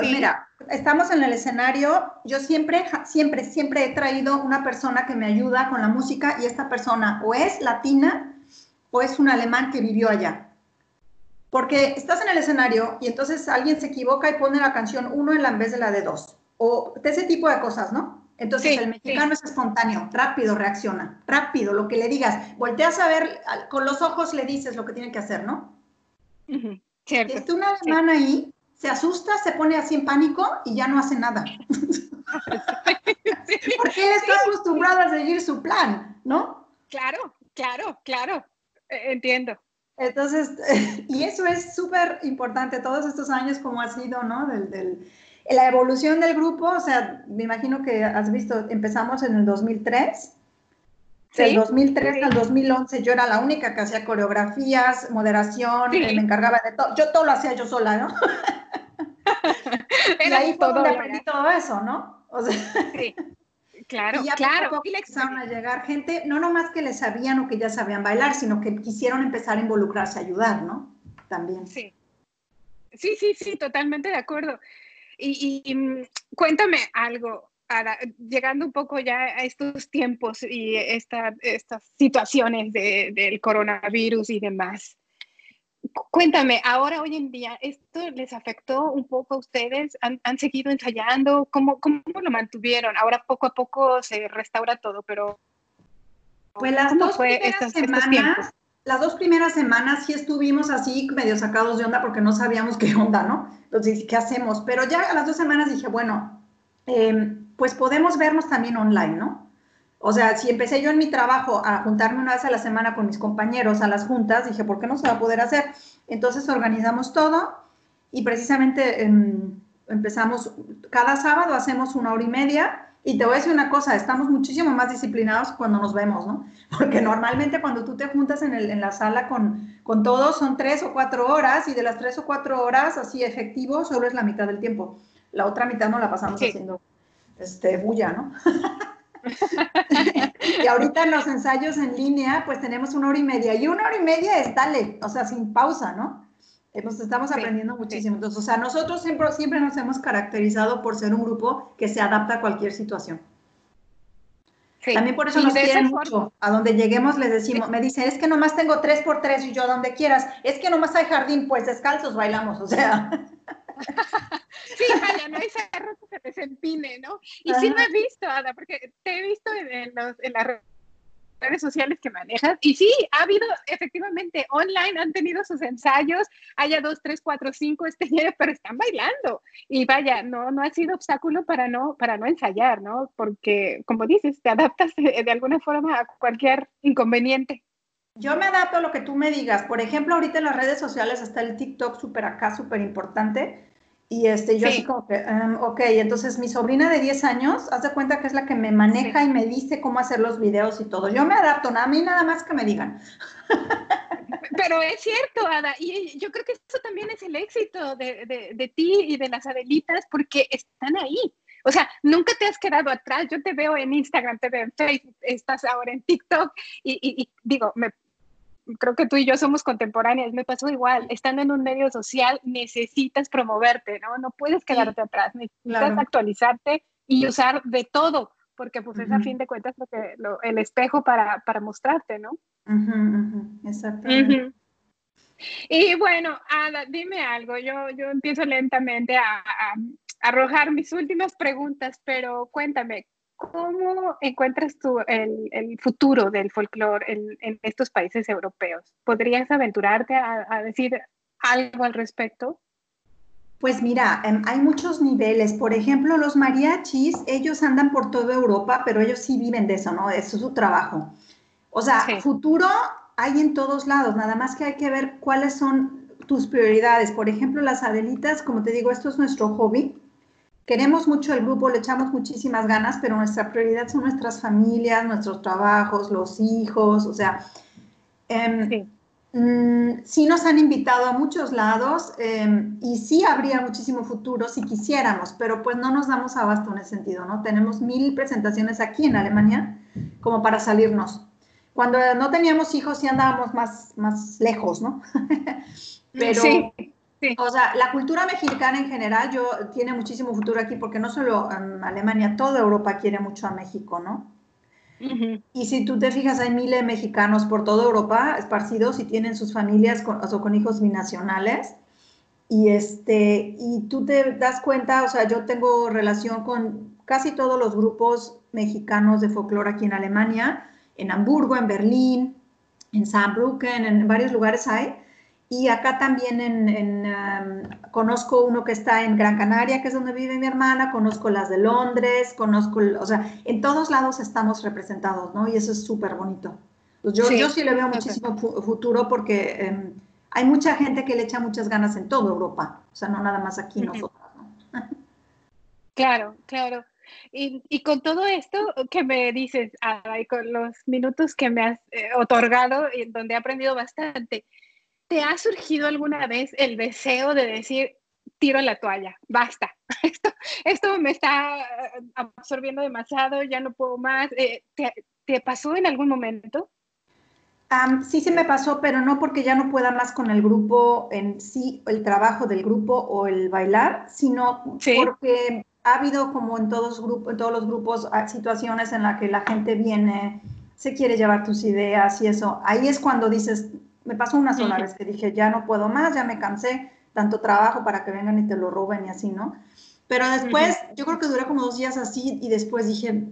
B: Mira, estamos en el escenario, yo siempre, siempre, siempre he traído una persona que me ayuda con la música y esta persona o es latina o es un alemán que vivió allá. Porque estás en el escenario y entonces alguien se equivoca y pone la canción uno en la vez de la de dos. O de ese tipo de cosas, ¿no? Entonces el mexicano es espontáneo, rápido reacciona, rápido, lo que le digas. Volteas a ver, con los ojos le dices lo que tiene que hacer, ¿no? cierto. Está una alemán ahí, se asusta, se pone así en pánico y ya no hace nada. *laughs* *laughs* Porque él está acostumbrado a seguir su plan, ¿no?
C: Claro, claro, claro, e, entiendo.
B: Entonces, *laughs* y eso es súper importante, todos estos años como ha sido, ¿no? Del, la evolución del grupo, o sea, me imagino que has visto, empezamos en el 2003. Del 2003 al 2011 yo era la única que hacía coreografías, moderación, me encargaba de todo. Yo todo lo hacía yo sola, ¿no? *laughs* y ahí fue donde aprendí todo eso, ¿no?
C: O sea, sí. *laughs* Claro, y ya claro. Poco
B: empezaron a llegar gente, no nomás que les sabían o que ya sabían bailar, sino que quisieron empezar a involucrarse, a ayudar, ¿no? También.
C: Sí. Sí, sí, sí, totalmente de acuerdo. Y, mm, cuéntame algo, llegando un poco ya a estos tiempos y esta, estas situaciones de, del coronavirus y demás. Cuéntame, ahora hoy en día, ¿esto les afectó un poco a ustedes? ¿Han, han seguido ensayando? ¿Cómo, ¿Cómo, lo mantuvieron? Ahora poco a poco se restaura todo, pero...
B: Pues las dos primeras semanas, las dos primeras semanas sí estuvimos así medio sacados de onda porque no sabíamos qué onda, ¿no? Entonces, ¿qué hacemos? Pero ya a las dos semanas dije, bueno, em, pues podemos vernos también online, ¿no? O sea, si empecé yo en mi trabajo a juntarme una vez a la semana con mis compañeros a las juntas, dije, ¿por qué no se va a poder hacer? Entonces organizamos todo y precisamente em, empezamos, cada sábado hacemos una hora y media y te voy a decir una cosa, estamos muchísimo más disciplinados cuando nos vemos, ¿no? *laughs* Porque normalmente cuando tú te juntas en, el, en la sala con, con todos son tres o cuatro horas y de las tres o cuatro horas así efectivo solo es la mitad del tiempo. La otra mitad no la pasamos haciendo este, bulla, ¿no? *laughs* *laughs* y ahorita en los ensayos en línea, pues tenemos una hora y media. Y una hora y media es dale, o sea, sin pausa, ¿no? Nos estamos aprendiendo muchísimo. Entonces, o sea, nosotros siempre, siempre nos hemos caracterizado por ser un grupo que se adapta a cualquier situación. También por eso nos quieren mucho. A donde lleguemos les decimos, me dicen, es que nomás tengo tres por tres y yo donde quieras. Es que nomás hay jardín, pues descalzos bailamos, o sea. *laughs*
C: sí, vaya, no hay cerro que se desempine, ¿no? Y sí lo he visto, Ada, porque te he visto en, los, en las redes sociales que manejas. Y sí, ha habido efectivamente online, han tenido sus ensayos, haya dos, tres, cuatro, cinco este *laughs* pero están bailando. Y vaya, no, no ha sido obstáculo para no, para no ensayar, ¿no? Porque, como dices, te adaptas de, de alguna forma a cualquier inconveniente.
B: Yo me adapto a lo que tú me digas. Por ejemplo, ahorita en las redes sociales está el TikTok súper acá, súper importante. Y este, yo así como que, um, ok, entonces mi sobrina de 10 años, haz de cuenta que es la que me maneja y me dice cómo hacer los videos y todo. Yo me adapto, a mí nada más que me digan.
C: Pero es cierto, Ada, y yo creo que eso también es el éxito de, de, de ti y de las Adelitas, porque están ahí. O sea, nunca te has quedado atrás. Yo te veo en Instagram, te veo en Facebook, estás ahora en TikTok y, y digo, me, creo que tú y yo somos contemporáneas, me pasó igual, estando en un medio social necesitas promoverte, ¿no? No puedes quedarte atrás, necesitas actualizarte y usar de todo, porque pues es a fin de cuentas lo que, el espejo para, para mostrarte, ¿no?
B: Exactamente.
C: Y bueno, Ada, dime algo, yo, yo empiezo lentamente a, a arrojar mis últimas preguntas, pero cuéntame, ¿Cómo encuentras tú el, el futuro del folclore en, en, estos países europeos? ¿Podrías aventurarte a, a, decir algo al respecto?
B: Pues mira, em, hay muchos niveles. Por ejemplo, los mariachis, ellos andan por toda Europa, pero ellos sí viven de eso, ¿no? Eso es su trabajo. O sea, futuro hay en todos lados, nada más que hay que ver cuáles son tus prioridades. Por ejemplo, las Adelitas, como te digo, esto es nuestro hobby queremos mucho el grupo, le echamos muchísimas ganas, pero nuestra prioridad son nuestras familias, nuestros trabajos, los hijos, o sea, eh, sí. nos han invitado a muchos lados em, y sí habría muchísimo futuro si quisiéramos, pero pues no nos damos abasto en ese sentido, ¿no? Tenemos mil presentaciones aquí en Alemania como para salirnos. Cuando no teníamos hijos sí andábamos más, más lejos, ¿no? *laughs* pero... Sí o sea, la cultura mexicana en general yo, tiene muchísimo futuro aquí porque no solo Alemania, toda Europa quiere mucho a México, ¿no? Y si tú te fijas, hay miles de mexicanos por toda Europa esparcidos y tienen sus familias con, o con hijos binacionales. Y, este, y tú te das cuenta, o sea, yo tengo relación con casi todos los grupos mexicanos de folclore aquí en Alemania, en Hamburgo, en Berlín, en Saarbrücken, en varios lugares hay. Y acá también en, conozco uno que está en Gran Canaria, que es donde vive mi hermana, conozco las de Londres, conozco, o sea, en todos lados estamos representados, ¿no? Y eso es súper bonito. yo sí, yo sí le veo muchísimo futuro porque em, hay mucha gente que le echa muchas ganas en toda Europa, o sea, no nada más aquí nosotros. ¿no?
C: Claro, claro. Y, y, con todo esto que me dices, y con los minutos que me has eh, otorgado, y donde he aprendido bastante, ¿te ha surgido alguna vez el deseo de decir, tiro la toalla, basta, *laughs* esto, esto me está eh, absorbiendo demasiado, ya no puedo más? Eh, ¿te, ¿te, pasó en algún momento?
B: sí, se me pasó, pero no porque ya no pueda más con el grupo en sí, el trabajo del grupo o el bailar, sino porque ha habido como en todos, grupos, en todos los grupos ah, situaciones en las que la gente viene, se quiere llevar tus ideas y eso. Ahí es cuando dices, me pasó una sola vez que dije, ya no puedo más, ya me cansé, tanto trabajo para que vengan y te lo roben y así, ¿no? Pero después, yo creo que duré como dos días así y después dije,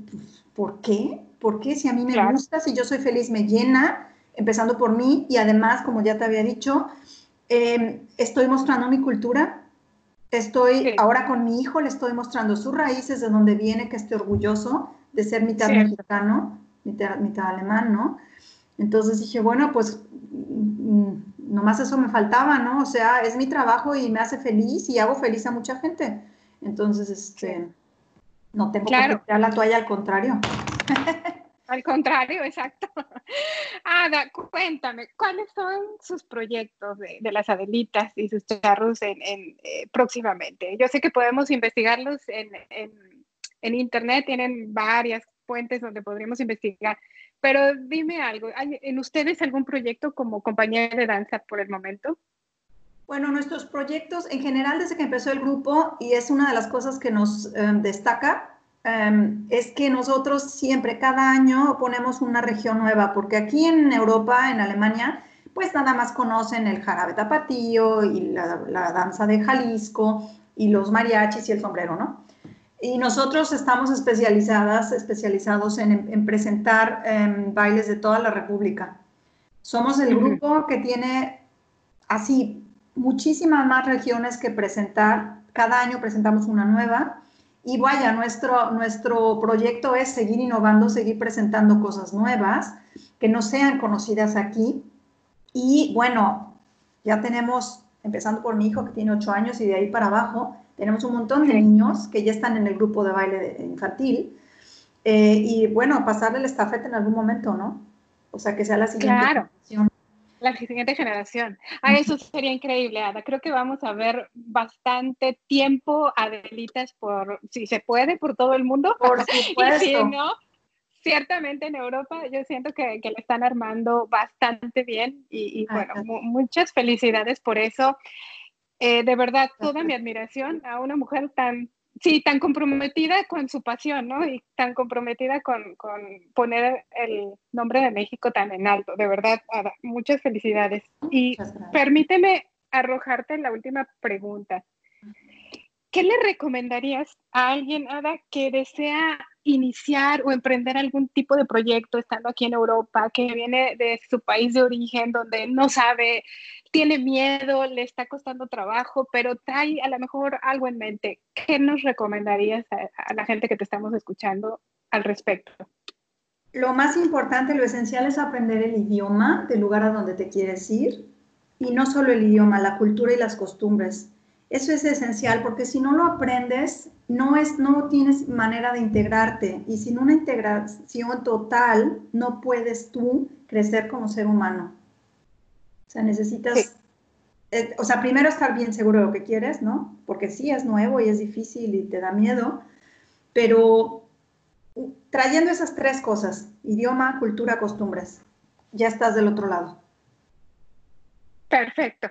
B: ¿por qué? ¿Por qué? Si a mí me gusta, si yo soy feliz, me llena, empezando por mí y además, como ya te había dicho, em, estoy mostrando mi cultura, Estoy ahora con mi hijo, le estoy mostrando sus raíces, de dónde viene, que esté orgulloso de ser mitad mexicano, mitad, mitad, alemán, ¿no? Entonces dije, bueno, pues mm, nomás eso me faltaba, ¿no? O sea, es mi trabajo y me hace feliz y hago feliz a mucha gente. Entonces, este, no tengo que tirar la toalla, al contrario.
C: Al contrario, exacto. Ada, cuéntame, ¿cuáles son sus proyectos de, las Adelitas y sus charros en, eh, próximamente? Yo sé que podemos investigarlos en, Internet, tienen varias fuentes donde podríamos investigar, pero dime algo, ¿hay en ustedes algún proyecto como compañía de danza por el momento?
B: Bueno, nuestros proyectos en general desde que empezó el grupo, y es una de las cosas que nos eh, destaca, Em, es que nosotros siempre, cada año, ponemos una región nueva, porque aquí en Europa, en Alemania, pues nada más conocen el jarabe tapatío y la, danza de Jalisco y los mariachis y el sombrero, ¿no? Y nosotros estamos especializadas, especializados en, presentar em, bailes de toda la República. Somos el grupo que tiene así muchísimas más regiones que presentar. Cada año presentamos una nueva y vaya, nuestro, nuestro proyecto es seguir innovando, seguir presentando cosas nuevas que no sean conocidas aquí. Y bueno, ya tenemos, empezando por mi hijo que tiene ocho años y de ahí para abajo, tenemos un montón de niños que ya están en el grupo de baile infantil. Eh, y bueno, pasarle el estafeta en algún momento, ¿no? O sea, que sea la siguiente
C: claro la siguiente generación. Ah, eso sería increíble, Ada. Creo que vamos a ver bastante tiempo Adelitas por, si se puede, por todo el mundo.
B: Por supuesto. *laughs*
C: y si no, ciertamente en Europa yo siento que, que lo están armando bastante bien y, bueno, muchas felicidades por eso. Eh, de verdad, toda mi admiración a una mujer tan sí, tan comprometida con su pasión, ¿no? Y tan comprometida con, poner el nombre de México tan en alto. De verdad, Ada, muchas felicidades. Y permíteme arrojarte la última pregunta. ¿Qué le recomendarías a alguien, Ada, que desea iniciar o emprender algún tipo de proyecto estando aquí en Europa, que viene de su país de origen, donde no sabe tiene miedo, le está costando trabajo, pero trae a lo mejor algo en mente. ¿Qué nos recomendarías a, la gente que te estamos escuchando al respecto?
B: Lo más importante, lo esencial es aprender el idioma del lugar a donde te quieres ir y no solo el idioma, la cultura y las costumbres. Eso es esencial porque si no lo aprendes, no, es, no tienes manera de integrarte y sin una integración total no puedes tú crecer como ser humano. O sea, necesitas, eh, o sea, primero estar bien seguro de lo que quieres, ¿no? Porque sí, es nuevo y es difícil y te da miedo, pero trayendo esas tres cosas, idioma, cultura, costumbres, ya estás del otro lado.
C: Perfecto.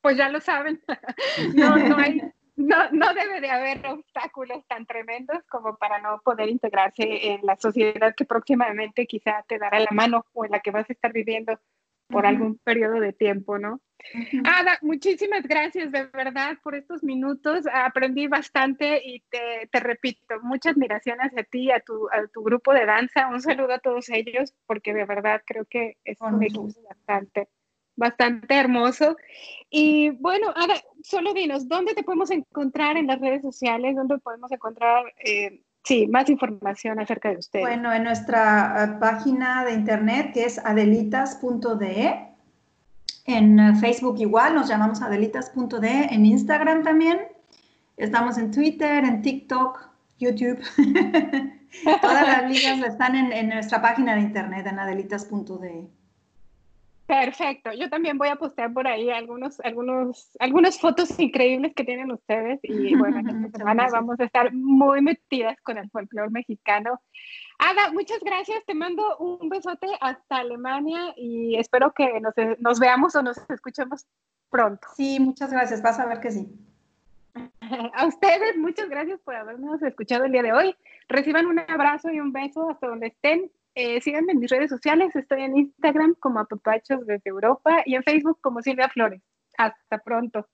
C: Pues ya lo saben. *laughs* no, no, hay, no, no debe de haber obstáculos tan tremendos como para no poder integrarse en la sociedad que próximamente quizá te dará la mano o en la que vas a estar viviendo por algún periodo de tiempo, ¿no? Ada, muchísimas gracias de verdad por estos minutos. Aprendí bastante y te, te, repito, mucha admiración hacia ti, a tu, a tu grupo de danza. Un saludo a todos ellos porque de verdad creo que es un equipo bastante, bastante hermoso. Y bueno, solo dinos, ¿dónde te podemos encontrar en las redes sociales? ¿Dónde podemos encontrar eh, sí, más información acerca de ustedes.
B: Bueno, en nuestra eh, página de internet que es adelitas.de, en eh, Facebook igual, nos llamamos adelitas.de, en Instagram también, estamos en Twitter, en TikTok, YouTube. *laughs* Todas las ligas están en, en, nuestra página de internet, en adelitas.de.
C: Perfecto. Yo también voy a postear por ahí algunos, algunos, algunas fotos increíbles que tienen ustedes. Y *laughs* bueno, esta semana vamos a estar muy metidas con el folclore mexicano. Ada, muchas gracias. Te mando un besote hasta Alemania y espero que nos, nos veamos o nos escuchemos pronto.
B: Sí, muchas gracias. Vas a ver que sí. *laughs*
C: A ustedes, muchas gracias por habernos escuchado el día de hoy. Reciban un abrazo y un beso hasta donde estén. Eh, síganme en mis redes sociales. Estoy en Instagram como Apapachos desde Europa y en Facebook como Silvia Flores. Hasta pronto.